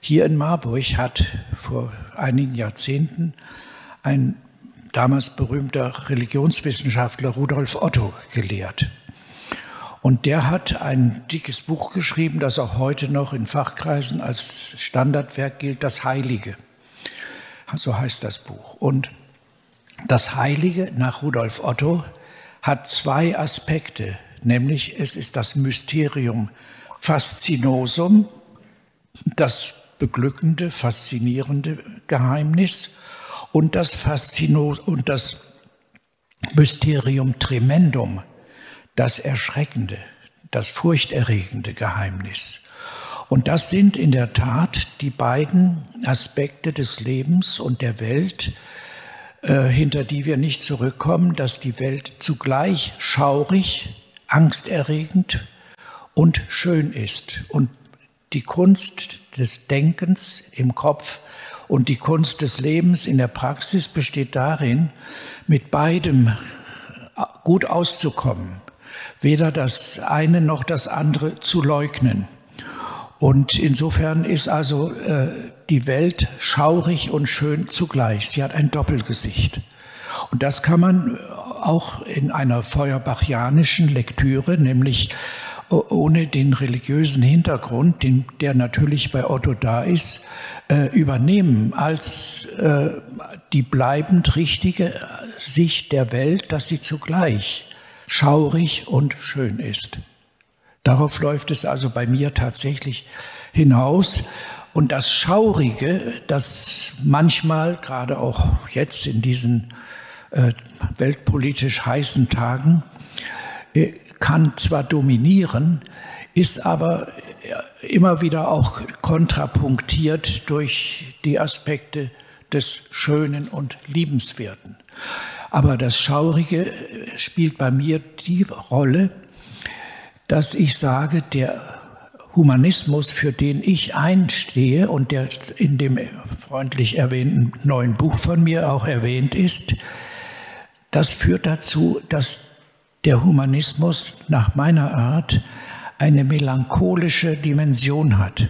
Hier in Marburg hat vor einigen Jahrzehnten ein damals berühmter Religionswissenschaftler Rudolf Otto gelehrt. Und der hat ein dickes Buch geschrieben, das auch heute noch in Fachkreisen als Standardwerk gilt, das Heilige. So heißt das Buch. Und das Heilige nach Rudolf Otto hat zwei Aspekte, nämlich es ist das Mysterium Faszinosum, das beglückende, faszinierende Geheimnis und das, Faszino und das Mysterium Tremendum, das Erschreckende, das furchterregende Geheimnis. Und das sind in der Tat die beiden Aspekte des Lebens und der Welt, äh, hinter die wir nicht zurückkommen, dass die Welt zugleich schaurig, angsterregend und schön ist. Und die Kunst des Denkens im Kopf und die Kunst des Lebens in der Praxis besteht darin, mit beidem gut auszukommen weder das eine noch das andere zu leugnen. Und insofern ist also äh, die Welt schaurig und schön zugleich. Sie hat ein Doppelgesicht. Und das kann man auch in einer feuerbachianischen Lektüre, nämlich ohne den religiösen Hintergrund, den, der natürlich bei Otto da ist, äh, übernehmen als äh, die bleibend richtige Sicht der Welt, dass sie zugleich schaurig und schön ist. Darauf läuft es also bei mir tatsächlich hinaus. Und das Schaurige, das manchmal, gerade auch jetzt in diesen äh, weltpolitisch heißen Tagen, äh, kann zwar dominieren, ist aber immer wieder auch kontrapunktiert durch die Aspekte des Schönen und Liebenswerten. Aber das Schaurige spielt bei mir die Rolle, dass ich sage, der Humanismus, für den ich einstehe und der in dem freundlich erwähnten neuen Buch von mir auch erwähnt ist, das führt dazu, dass der Humanismus nach meiner Art eine melancholische Dimension hat.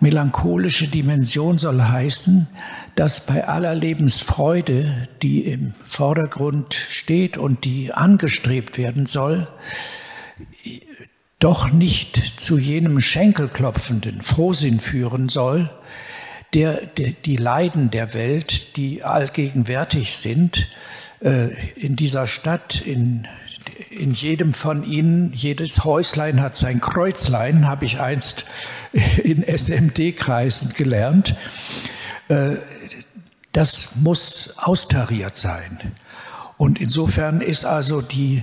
Melancholische Dimension soll heißen, dass bei aller Lebensfreude, die im Vordergrund steht und die angestrebt werden soll, doch nicht zu jenem Schenkelklopfenden Frohsinn führen soll, der, der die Leiden der Welt, die allgegenwärtig sind, in dieser Stadt, in, in jedem von ihnen, jedes Häuslein hat sein Kreuzlein, habe ich einst [laughs] in SMD-Kreisen gelernt. Äh, das muss austariert sein. Und insofern ist also die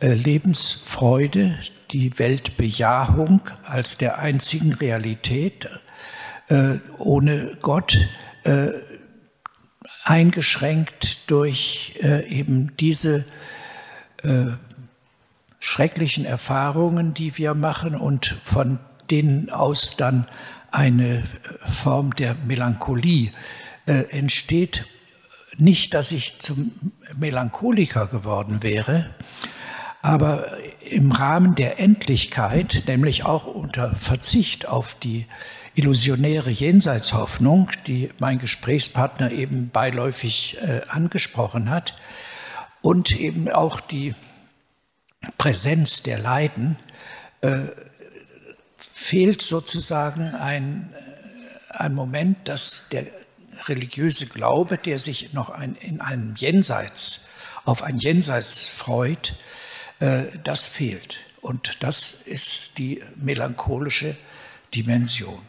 äh, Lebensfreude, die Weltbejahung als der einzigen Realität äh, ohne Gott äh, eingeschränkt durch eben diese schrecklichen Erfahrungen, die wir machen und von denen aus dann eine Form der Melancholie äh, entsteht. Nicht, dass ich zum Melancholiker geworden wäre, aber im Rahmen der Endlichkeit, nämlich auch unter Verzicht auf die illusionäre Jenseitshoffnung, die mein Gesprächspartner eben beiläufig äh, angesprochen hat, und eben auch die Präsenz der Leiden, äh, fehlt sozusagen ein, äh, ein Moment, dass der religiöse Glaube, der sich noch ein, in einem Jenseits, auf ein Jenseits freut, äh, das fehlt. Und das ist die melancholische Dimension.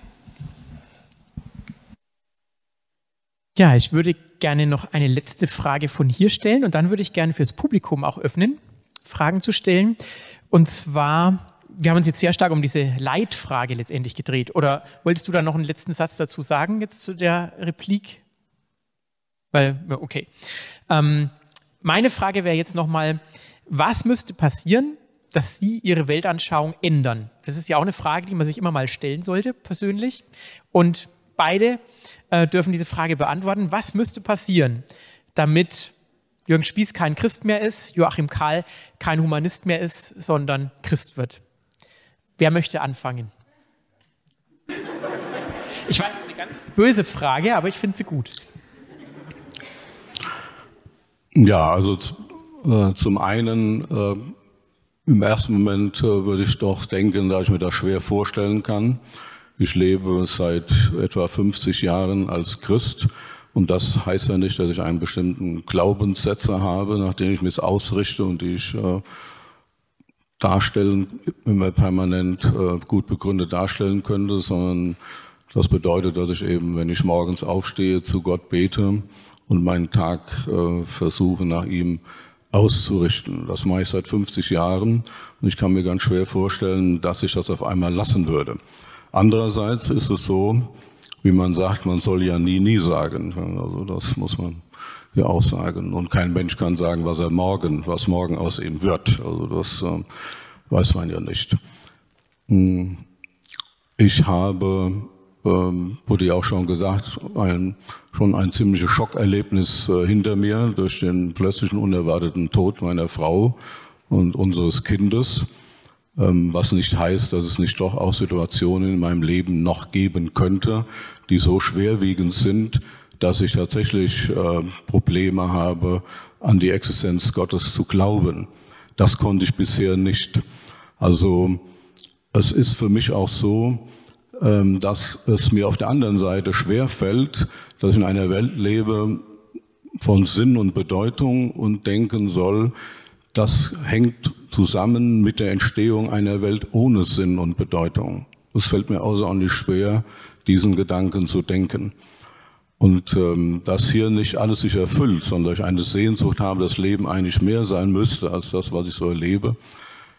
Ja, ich würde gerne noch eine letzte Frage von hier stellen und dann würde ich gerne fürs Publikum auch öffnen, Fragen zu stellen. Und zwar wir haben uns jetzt sehr stark um diese Leitfrage letztendlich gedreht. Oder wolltest du da noch einen letzten Satz dazu sagen, jetzt zu der Replik? Weil, okay. Ähm, meine Frage wäre jetzt nochmal, was müsste passieren, dass Sie Ihre Weltanschauung ändern? Das ist ja auch eine Frage, die man sich immer mal stellen sollte, persönlich. Und beide äh, dürfen diese Frage beantworten. Was müsste passieren, damit Jürgen Spieß kein Christ mehr ist, Joachim Kahl kein Humanist mehr ist, sondern Christ wird? Wer möchte anfangen? Ich weiß, eine ganz böse Frage, aber ich finde sie gut. Ja, also äh, zum einen, äh, im ersten Moment äh, würde ich doch denken, da ich mir das schwer vorstellen kann. Ich lebe seit etwa 50 Jahren als Christ und das heißt ja nicht, dass ich einen bestimmten Glaubenssätze habe, nach denen ich mich ausrichte und die ich äh, darstellen, immer permanent äh, gut begründet darstellen könnte, sondern das bedeutet, dass ich eben, wenn ich morgens aufstehe, zu Gott bete und meinen Tag äh, versuche, nach ihm auszurichten. Das mache ich seit 50 Jahren und ich kann mir ganz schwer vorstellen, dass ich das auf einmal lassen würde. Andererseits ist es so, wie man sagt, man soll ja nie, nie sagen. Also das muss man ja auch sagen. Und kein Mensch kann sagen, was er morgen, was morgen aus ihm wird. Also das äh, weiß man ja nicht. Hm. Ich habe, ähm, wurde ja auch schon gesagt, ein, schon ein ziemliches Schockerlebnis äh, hinter mir durch den plötzlichen unerwarteten Tod meiner Frau und unseres Kindes. Ähm, was nicht heißt, dass es nicht doch auch Situationen in meinem Leben noch geben könnte, die so schwerwiegend sind, dass ich tatsächlich äh, Probleme habe, an die Existenz Gottes zu glauben. Das konnte ich bisher nicht. Also es ist für mich auch so, ähm, dass es mir auf der anderen Seite schwer fällt, dass ich in einer Welt lebe von Sinn und Bedeutung und denken soll, das hängt zusammen mit der Entstehung einer Welt ohne Sinn und Bedeutung. Es fällt mir außerordentlich schwer, diesen Gedanken zu denken. Und ähm, dass hier nicht alles sich erfüllt, sondern ich eine Sehnsucht habe, das Leben eigentlich mehr sein müsste als das, was ich so erlebe,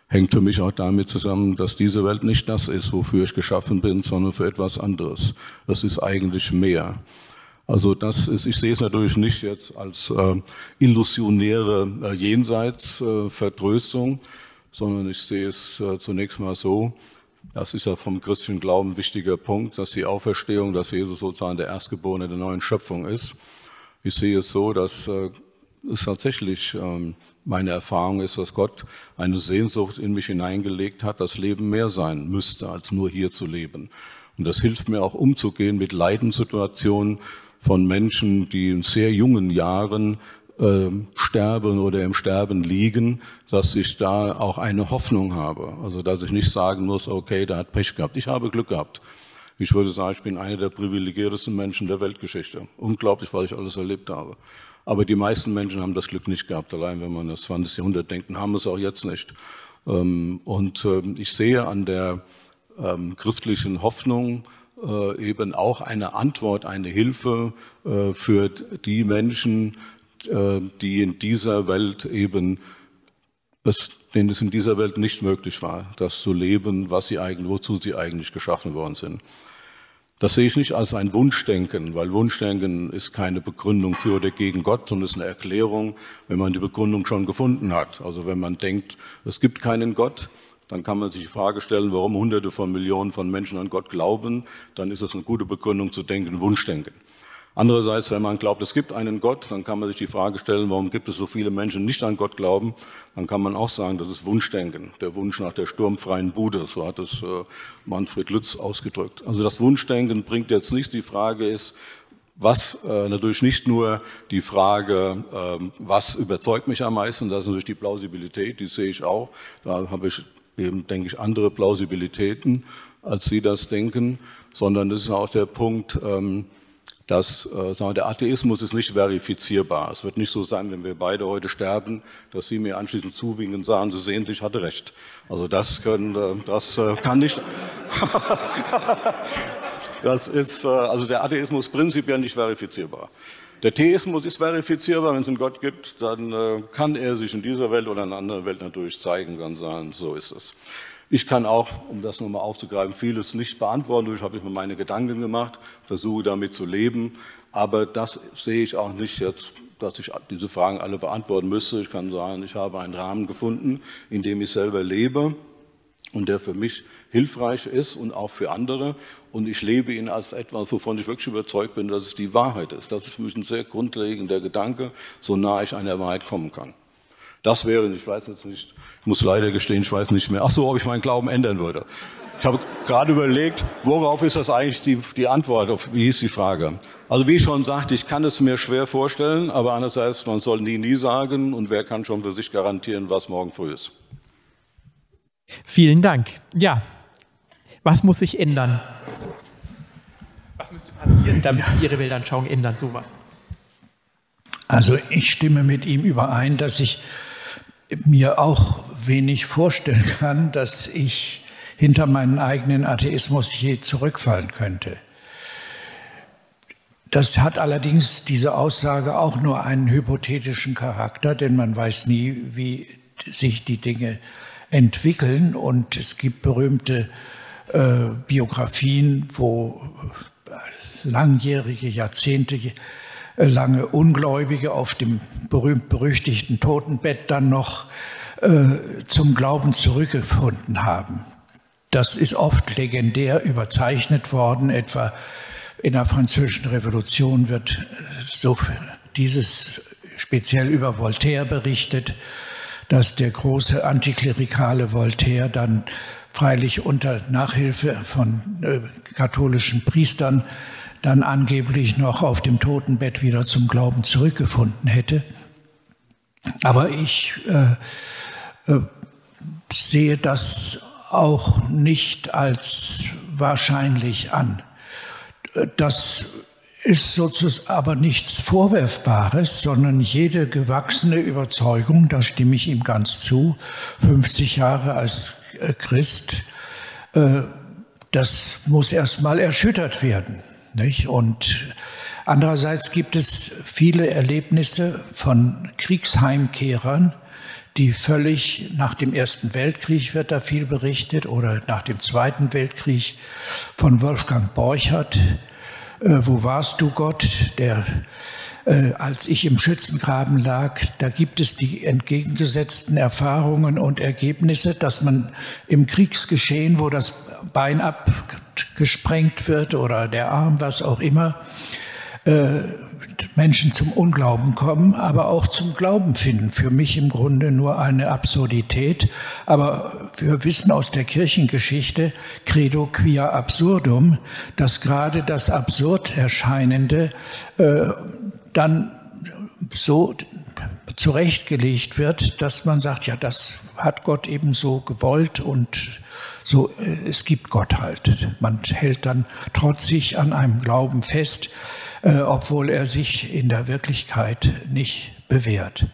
hängt für mich auch damit zusammen, dass diese Welt nicht das ist, wofür ich geschaffen bin, sondern für etwas anderes. Das ist eigentlich mehr. Also das ist, ich sehe es natürlich nicht jetzt als äh, illusionäre äh, Jenseitsvertröstung, äh, sondern ich sehe es äh, zunächst mal so, das ist ja vom christlichen Glauben ein wichtiger Punkt, dass die Auferstehung, dass Jesus sozusagen der Erstgeborene der neuen Schöpfung ist. Ich sehe es so, dass äh, es tatsächlich ähm, meine Erfahrung ist, dass Gott eine Sehnsucht in mich hineingelegt hat, dass Leben mehr sein müsste, als nur hier zu leben. Und das hilft mir auch umzugehen mit Leidenssituationen von Menschen, die in sehr jungen Jahren äh, sterben oder im Sterben liegen, dass ich da auch eine Hoffnung habe. Also dass ich nicht sagen muss, okay, der hat Pech gehabt. Ich habe Glück gehabt. Ich würde sagen, ich bin einer der privilegiertesten Menschen der Weltgeschichte. Unglaublich, was ich alles erlebt habe. Aber die meisten Menschen haben das Glück nicht gehabt. Allein wenn man das 20. Jahrhundert denkt, haben es auch jetzt nicht. Ähm, und ähm, ich sehe an der ähm, christlichen Hoffnung äh, eben auch eine Antwort, eine Hilfe äh, für die Menschen, äh, die in dieser Welt eben, es, denen es in dieser Welt nicht möglich war, das zu leben, was sie eigentlich, wozu sie eigentlich geschaffen worden sind. Das sehe ich nicht als ein Wunschdenken, weil Wunschdenken ist keine Begründung für oder gegen Gott, sondern ist eine Erklärung, wenn man die Begründung schon gefunden hat. Also wenn man denkt, es gibt keinen Gott, dann kann man sich die Frage stellen, warum Hunderte von Millionen von Menschen an Gott glauben. Dann ist es eine gute Begründung zu denken, Wunschdenken. Andererseits, wenn man glaubt, es gibt einen Gott, dann kann man sich die Frage stellen, warum gibt es so viele Menschen, die nicht an Gott glauben? Dann kann man auch sagen, das ist Wunschdenken, der Wunsch nach der sturmfreien Bude, so hat es äh, Manfred Lütz ausgedrückt. Also das Wunschdenken bringt jetzt nicht, die Frage ist, was äh, natürlich nicht nur die Frage, äh, was überzeugt mich am meisten, das ist natürlich die Plausibilität, die sehe ich auch. Da habe ich eben, denke ich, andere Plausibilitäten, als Sie das denken, sondern das ist auch der Punkt, ähm, dass äh, sagen wir, der Atheismus ist nicht verifizierbar. Es wird nicht so sein, wenn wir beide heute sterben, dass Sie mir anschließend zuwinken und sagen, Sie sehen, ich hatte recht. Also das, können, äh, das äh, kann nicht. [laughs] das ist also der Atheismus prinzipiell nicht verifizierbar. Der Theismus ist verifizierbar, wenn es einen Gott gibt, dann kann er sich in dieser Welt oder in einer anderen Welt natürlich zeigen, kann sagen, so ist es. Ich kann auch, um das nochmal aufzugreifen, vieles nicht beantworten. Ich habe mir meine Gedanken gemacht, versuche damit zu leben. Aber das sehe ich auch nicht jetzt, dass ich diese Fragen alle beantworten müsste. Ich kann sagen, ich habe einen Rahmen gefunden, in dem ich selber lebe und der für mich hilfreich ist und auch für andere. Und ich lebe ihn als etwas, wovon ich wirklich überzeugt bin, dass es die Wahrheit ist. Das ist für mich ein sehr grundlegender Gedanke, so nah ich einer Wahrheit kommen kann. Das wäre, ich weiß jetzt nicht, ich muss leider gestehen, ich weiß nicht mehr. Ach so, ob ich meinen Glauben ändern würde. Ich habe gerade überlegt, worauf ist das eigentlich die, die Antwort, auf, wie hieß die Frage? Also wie ich schon sagte, ich kann es mir schwer vorstellen, aber andererseits, man soll nie, nie sagen und wer kann schon für sich garantieren, was morgen früh ist. Vielen Dank. Ja, was muss sich ändern? Was müsste passieren, damit Sie Ihre Weltanschauung ändern, sowas? Also ich stimme mit ihm überein, dass ich mir auch wenig vorstellen kann, dass ich hinter meinen eigenen Atheismus je zurückfallen könnte. Das hat allerdings diese Aussage auch nur einen hypothetischen Charakter, denn man weiß nie, wie sich die Dinge entwickeln. Und es gibt berühmte äh, Biografien, wo langjährige, Jahrzehnte lange Ungläubige auf dem berühmt-berüchtigten Totenbett dann noch äh, zum Glauben zurückgefunden haben. Das ist oft legendär überzeichnet worden, etwa in der Französischen Revolution wird so dieses speziell über Voltaire berichtet, dass der große antiklerikale Voltaire dann freilich unter Nachhilfe von äh, katholischen Priestern dann angeblich noch auf dem Totenbett wieder zum Glauben zurückgefunden hätte. Aber ich äh, äh, sehe das auch nicht als wahrscheinlich an. Das ist sozusagen aber nichts Vorwerfbares, sondern jede gewachsene Überzeugung, da stimme ich ihm ganz zu, 50 Jahre als Christ, äh, das muss erstmal erschüttert werden. Nicht? Und andererseits gibt es viele Erlebnisse von Kriegsheimkehrern, die völlig nach dem Ersten Weltkrieg wird da viel berichtet oder nach dem Zweiten Weltkrieg von Wolfgang Borchardt. Äh, wo warst du Gott? Der äh, als ich im Schützengraben lag, da gibt es die entgegengesetzten Erfahrungen und Ergebnisse, dass man im Kriegsgeschehen, wo das Bein abgesprengt wird oder der Arm, was auch immer, äh, Menschen zum Unglauben kommen, aber auch zum Glauben finden. Für mich im Grunde nur eine Absurdität. Aber wir wissen aus der Kirchengeschichte, credo quia absurdum, dass gerade das absurd erscheinende äh, dann so zurechtgelegt wird, dass man sagt, ja, das hat Gott eben so gewollt und so, äh, es gibt Gott halt. Man hält dann trotzig an einem Glauben fest, äh, obwohl er sich in der Wirklichkeit nicht bewährt.